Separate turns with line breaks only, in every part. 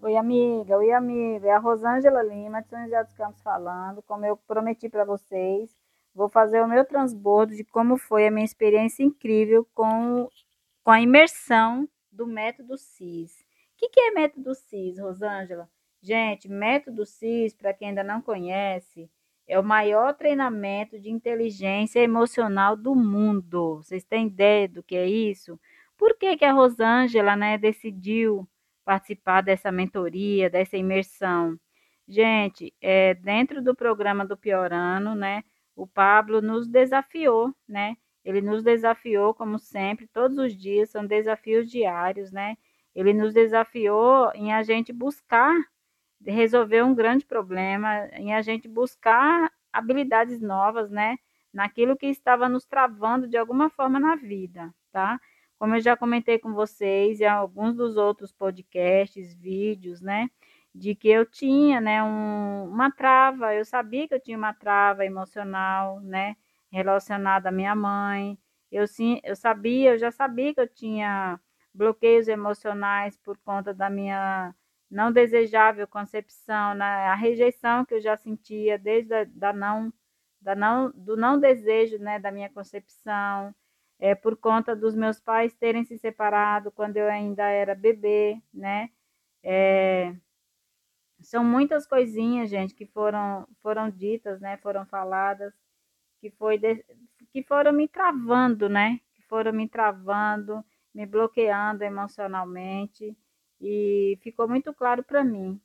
Oi, amiga. Oi, amiga. É a Rosângela Lima, de São José dos Campos falando. Como eu prometi para vocês, vou fazer o meu transbordo de como foi a minha experiência incrível com, com a imersão do método CIS. O que, que é método CIS, Rosângela? Gente, método CIS, para quem ainda não conhece, é o maior treinamento de inteligência emocional do mundo. Vocês têm ideia do que é isso? Por que, que a Rosângela né, decidiu participar dessa mentoria, dessa imersão? Gente, é, dentro do programa do Piorano, né, o Pablo nos desafiou, né? Ele nos desafiou, como sempre, todos os dias, são desafios diários, né? Ele nos desafiou em a gente buscar resolver um grande problema, em a gente buscar habilidades novas, né? Naquilo que estava nos travando de alguma forma na vida, tá? Como eu já comentei com vocês em alguns dos outros podcasts, vídeos, né? De que eu tinha, né, um, uma trava, eu sabia que eu tinha uma trava emocional, né? Relacionada à minha mãe. Eu, sim, eu sabia, eu já sabia que eu tinha bloqueios emocionais por conta da minha não desejável concepção, né? a rejeição que eu já sentia desde a, da não, da não, do não desejo né, da minha concepção, é, por conta dos meus pais terem se separado quando eu ainda era bebê, né? É, são muitas coisinhas, gente, que foram, foram ditas, né? Foram faladas, que, foi de, que foram me travando, né? Que foram me travando, me bloqueando emocionalmente e ficou muito claro para mim,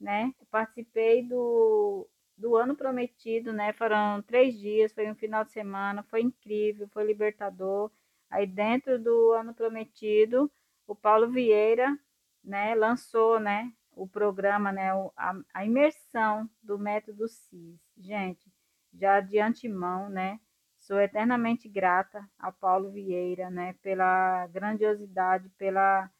né? Eu participei do, do ano prometido, né? Foram três dias, foi um final de semana, foi incrível, foi libertador. Aí dentro do ano prometido, o Paulo Vieira, né, lançou, né, o programa, né, a, a imersão do método CIS. Gente, já de antemão, né, sou eternamente grata ao Paulo Vieira, né, pela grandiosidade, pela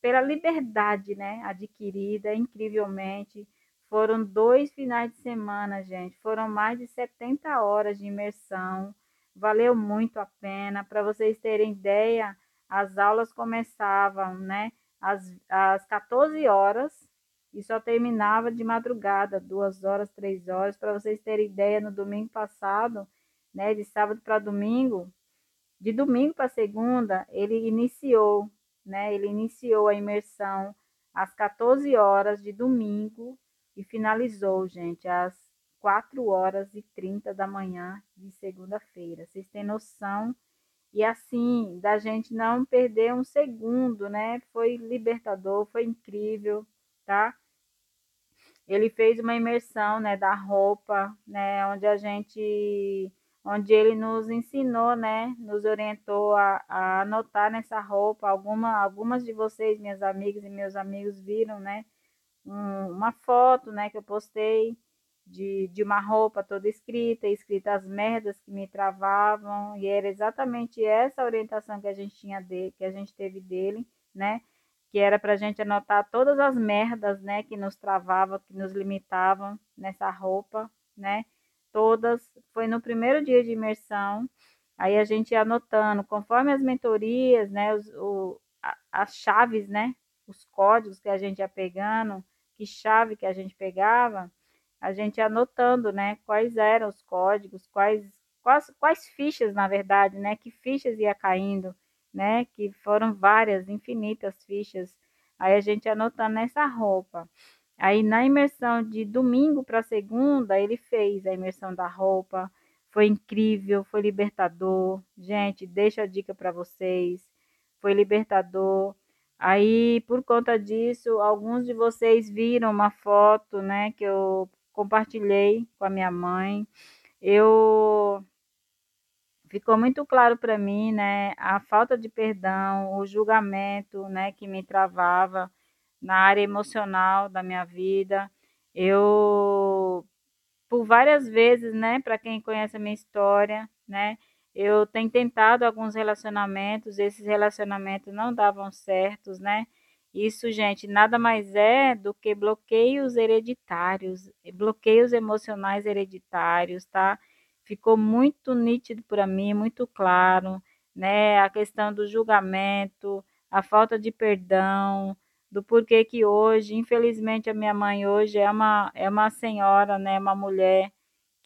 pela liberdade, né, adquirida incrivelmente foram dois finais de semana, gente. Foram mais de 70 horas de imersão. Valeu muito a pena. Para vocês terem ideia, as aulas começavam, né? Às, às 14 horas e só terminava de madrugada, duas horas, três horas. Para vocês terem ideia, no domingo passado, né? De sábado para domingo, de domingo para segunda, ele iniciou, né? Ele iniciou a imersão às 14 horas de domingo e finalizou, gente, às 4 horas e 30 da manhã de segunda-feira. Vocês têm noção? E assim, da gente não perder um segundo, né? Foi libertador, foi incrível, tá? Ele fez uma imersão, né, da roupa, né, onde a gente onde ele nos ensinou, né, nos orientou a, a anotar nessa roupa. Alguma, algumas de vocês, minhas amigas e meus amigos, viram, né, um, uma foto, né, que eu postei de, de uma roupa toda escrita, escrita as merdas que me travavam, e era exatamente essa orientação que a gente tinha dele, que a gente teve dele, né, que era para a gente anotar todas as merdas, né, que nos travavam, que nos limitavam nessa roupa, né, todas, foi no primeiro dia de imersão, aí a gente ia anotando, conforme as mentorias, né, os, o, as chaves, né, os códigos que a gente ia pegando, que chave que a gente pegava, a gente anotando, né, quais eram os códigos, quais, quais, quais fichas, na verdade, né, que fichas ia caindo, né, que foram várias, infinitas fichas, aí a gente anotando nessa roupa. Aí na imersão de domingo para segunda, ele fez a imersão da roupa, foi incrível, foi libertador. Gente, deixa a dica para vocês. Foi libertador. Aí, por conta disso, alguns de vocês viram uma foto, né, que eu compartilhei com a minha mãe. Eu ficou muito claro para mim, né, a falta de perdão, o julgamento, né, que me travava na área emocional da minha vida. Eu por várias vezes, né, para quem conhece a minha história, né, eu tenho tentado alguns relacionamentos, esses relacionamentos não davam certos, né? Isso, gente, nada mais é do que bloqueios hereditários, bloqueios emocionais hereditários, tá? Ficou muito nítido para mim, muito claro, né? A questão do julgamento, a falta de perdão, do porquê que hoje, infelizmente, a minha mãe hoje é uma, é uma senhora, né, uma mulher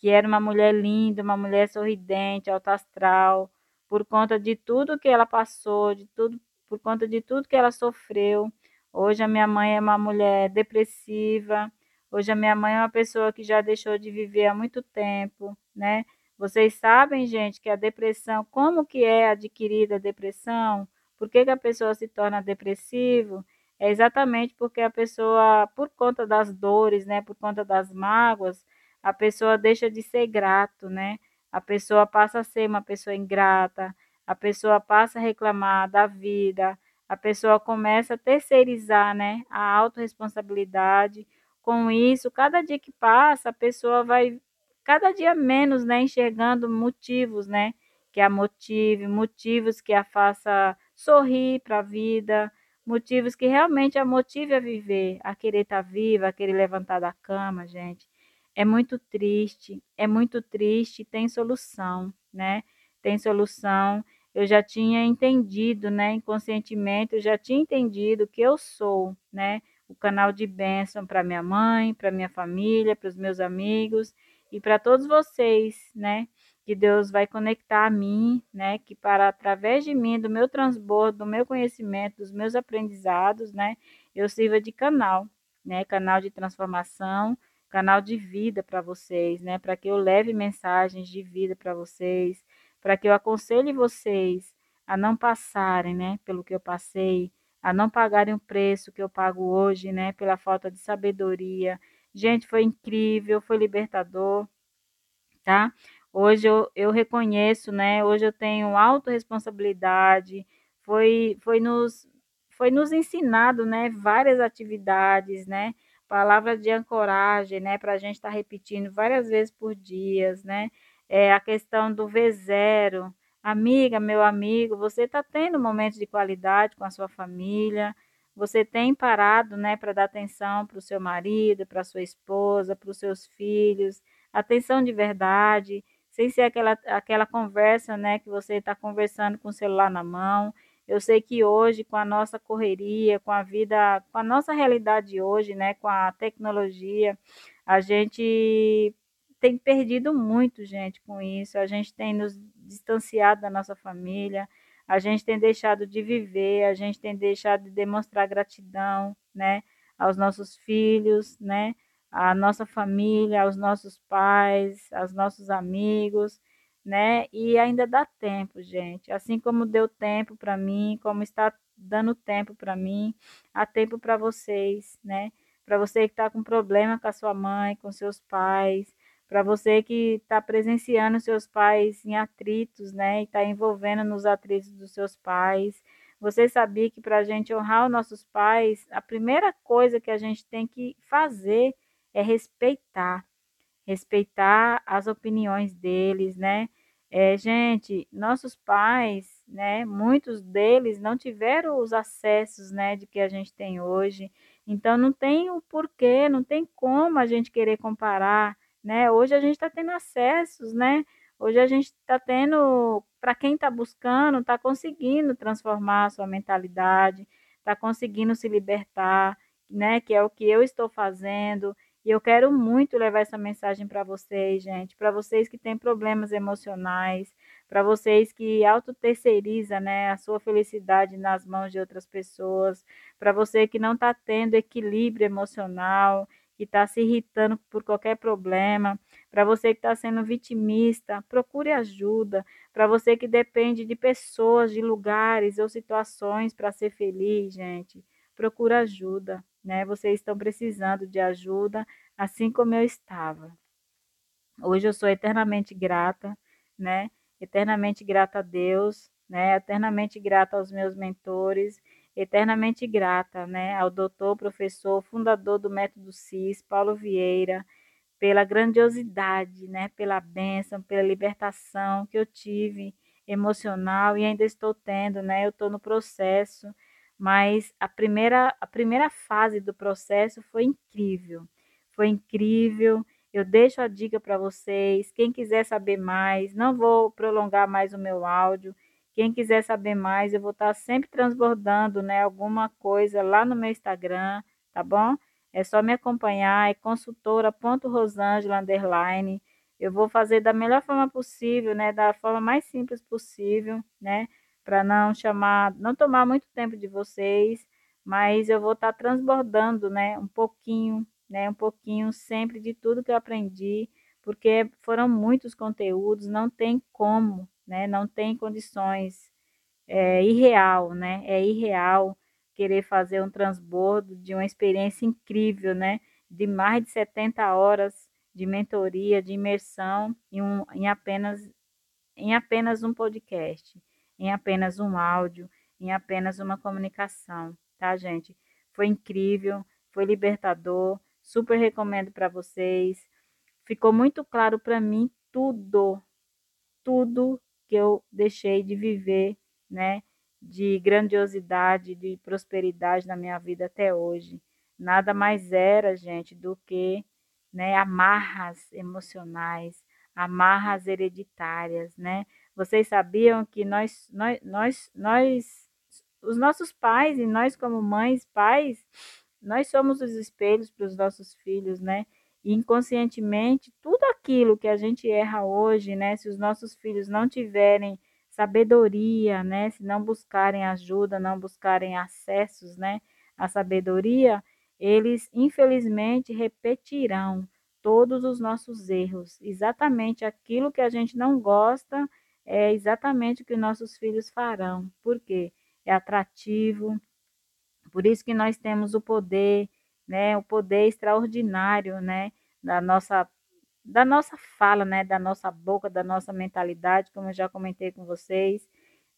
que era uma mulher linda, uma mulher sorridente, alta astral, por conta de tudo que ela passou, de tudo, por conta de tudo que ela sofreu. Hoje a minha mãe é uma mulher depressiva. Hoje a minha mãe é uma pessoa que já deixou de viver há muito tempo, né? Vocês sabem, gente, que a depressão, como que é adquirida a depressão? Por que, que a pessoa se torna depressivo? É exatamente porque a pessoa, por conta das dores, né, por conta das mágoas, a pessoa deixa de ser grato, né? A pessoa passa a ser uma pessoa ingrata, a pessoa passa a reclamar da vida, a pessoa começa a terceirizar, né, a autorresponsabilidade. Com isso, cada dia que passa, a pessoa vai cada dia menos, né, enxergando motivos, né, que a motive, motivos que a faça sorrir para a vida, motivos que realmente a motive a viver, a querer estar tá viva, a querer levantar da cama, gente. É muito triste, é muito triste, tem solução, né? Tem solução. Eu já tinha entendido, né, inconscientemente, eu já tinha entendido que eu sou, né, o canal de bênção para minha mãe, para minha família, para os meus amigos e para todos vocês, né, que Deus vai conectar a mim, né, que para através de mim, do meu transbordo, do meu conhecimento, dos meus aprendizados, né, eu sirva de canal, né, canal de transformação, canal de vida para vocês, né? Para que eu leve mensagens de vida para vocês, para que eu aconselhe vocês a não passarem, né, pelo que eu passei, a não pagarem o preço que eu pago hoje, né, pela falta de sabedoria. Gente, foi incrível, foi libertador, tá? Hoje eu, eu reconheço, né? Hoje eu tenho autorresponsabilidade. Foi, foi nos foi nos ensinado, né, várias atividades, né? Palavra de ancoragem, né, para a gente estar tá repetindo várias vezes por dias, né? É a questão do V0. Amiga, meu amigo, você está tendo momentos de qualidade com a sua família? Você tem parado, né, para dar atenção para o seu marido, para sua esposa, para os seus filhos? Atenção de verdade, sem ser aquela, aquela conversa, né, que você está conversando com o celular na mão eu sei que hoje, com a nossa correria, com a vida, com a nossa realidade hoje, né, com a tecnologia, a gente tem perdido muito, gente, com isso. A gente tem nos distanciado da nossa família, a gente tem deixado de viver, a gente tem deixado de demonstrar gratidão, né, aos nossos filhos, né, à nossa família, aos nossos pais, aos nossos amigos né? E ainda dá tempo, gente. Assim como deu tempo para mim, como está dando tempo para mim, há tempo para vocês, né? Para você que está com problema com a sua mãe, com seus pais, para você que está presenciando seus pais em atritos, né? E está envolvendo nos atritos dos seus pais. Você sabia que para a gente honrar os nossos pais, a primeira coisa que a gente tem que fazer é respeitar respeitar as opiniões deles, né? É, gente, nossos pais, né, muitos deles não tiveram os acessos, né, de que a gente tem hoje. Então não tem o porquê, não tem como a gente querer comparar, né? Hoje a gente está tendo acessos, né? Hoje a gente está tendo, para quem está buscando, está conseguindo transformar a sua mentalidade, está conseguindo se libertar, né? Que é o que eu estou fazendo. E eu quero muito levar essa mensagem para vocês, gente, para vocês que têm problemas emocionais, para vocês que autoterceiriza, né, a sua felicidade nas mãos de outras pessoas, para você que não está tendo equilíbrio emocional, que está se irritando por qualquer problema, para você que está sendo vitimista, procure ajuda, para você que depende de pessoas, de lugares ou situações para ser feliz, gente, procure ajuda né? Vocês estão precisando de ajuda, assim como eu estava. Hoje eu sou eternamente grata, né? Eternamente grata a Deus, né? Eternamente grata aos meus mentores, eternamente grata, né? Ao doutor, professor, fundador do método CIS, Paulo Vieira, pela grandiosidade, né? Pela bênção, pela libertação que eu tive emocional e ainda estou tendo, né? Eu estou no processo mas a primeira, a primeira fase do processo foi incrível. Foi incrível. Eu deixo a dica para vocês. Quem quiser saber mais, não vou prolongar mais o meu áudio. Quem quiser saber mais, eu vou estar sempre transbordando, né, alguma coisa lá no meu Instagram, tá bom? É só me acompanhar, é consultora.rosângela. Eu vou fazer da melhor forma possível, né, da forma mais simples possível, né, para não chamar, não tomar muito tempo de vocês, mas eu vou estar transbordando, né, um pouquinho, né, um pouquinho sempre de tudo que eu aprendi, porque foram muitos conteúdos, não tem como, né, não tem condições, é irreal, né, é irreal querer fazer um transbordo de uma experiência incrível, né? De mais de 70 horas de mentoria, de imersão em, um, em, apenas, em apenas um podcast, em apenas um áudio, em apenas uma comunicação, tá, gente? Foi incrível, foi libertador, super recomendo para vocês. Ficou muito claro para mim tudo, tudo que eu deixei de viver, né? de grandiosidade, de prosperidade na minha vida até hoje. Nada mais era, gente, do que né, amarras emocionais, amarras hereditárias, né? Vocês sabiam que nós, nós, nós, nós, os nossos pais e nós como mães, pais, nós somos os espelhos para os nossos filhos, né? E inconscientemente, tudo aquilo que a gente erra hoje, né? Se os nossos filhos não tiverem sabedoria, né? Se não buscarem ajuda, não buscarem acessos, né? À sabedoria, eles infelizmente repetirão todos os nossos erros. Exatamente aquilo que a gente não gosta é exatamente o que nossos filhos farão. Por quê? É atrativo. Por isso que nós temos o poder, né? O poder extraordinário, né? Da nossa da nossa fala, né, da nossa boca, da nossa mentalidade, como eu já comentei com vocês,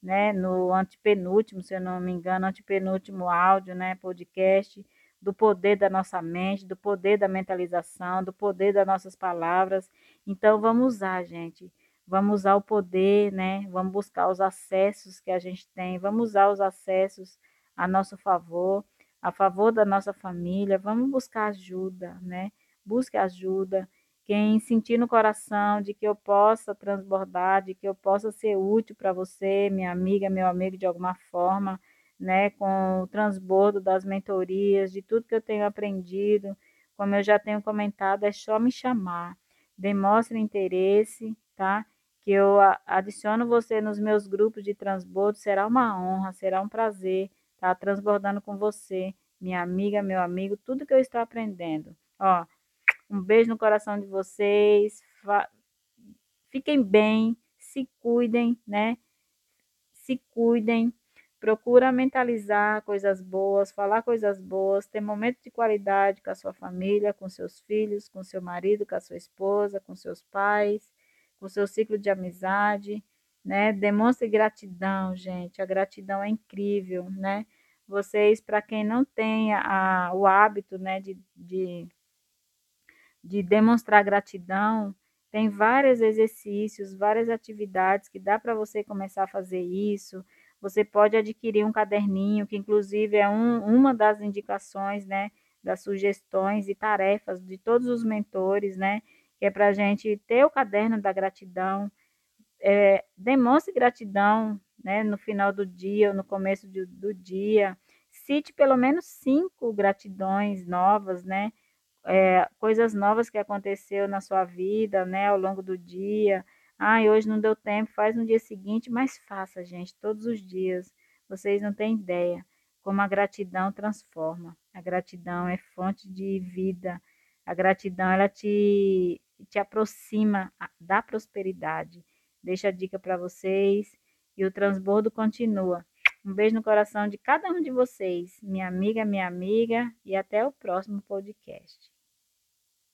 né, no antepenúltimo, se eu não me engano, antepenúltimo áudio, né, podcast, do poder da nossa mente, do poder da mentalização, do poder das nossas palavras. Então vamos usar, gente. Vamos usar o poder, né? Vamos buscar os acessos que a gente tem, vamos usar os acessos a nosso favor, a favor da nossa família. Vamos buscar ajuda, né? Busque ajuda quem sentir no coração de que eu possa transbordar, de que eu possa ser útil para você, minha amiga, meu amigo, de alguma forma, né, com o transbordo das mentorias, de tudo que eu tenho aprendido, como eu já tenho comentado, é só me chamar, demonstre interesse, tá? Que eu adiciono você nos meus grupos de transbordo, será uma honra, será um prazer estar tá? transbordando com você, minha amiga, meu amigo, tudo que eu estou aprendendo. Ó, um beijo no coração de vocês. Fiquem bem, se cuidem, né? Se cuidem. Procura mentalizar coisas boas, falar coisas boas, ter momentos de qualidade com a sua família, com seus filhos, com seu marido, com a sua esposa, com seus pais, com seu ciclo de amizade, né? Demonstre gratidão, gente. A gratidão é incrível, né? Vocês, para quem não tem a, o hábito, né, de, de de demonstrar gratidão, tem vários exercícios, várias atividades que dá para você começar a fazer isso. Você pode adquirir um caderninho, que inclusive é um, uma das indicações, né, das sugestões e tarefas de todos os mentores, né, que é para a gente ter o caderno da gratidão. É, demonstre gratidão, né, no final do dia ou no começo do, do dia. Cite pelo menos cinco gratidões novas, né, é, coisas novas que aconteceu na sua vida, né, ao longo do dia. Ai, hoje não deu tempo, faz no dia seguinte, mas faça, gente, todos os dias. Vocês não têm ideia como a gratidão transforma. A gratidão é fonte de vida. A gratidão ela te te aproxima da prosperidade. Deixa a dica para vocês e o transbordo continua. Um beijo no coração de cada um de vocês, minha amiga, minha amiga, e até o próximo podcast.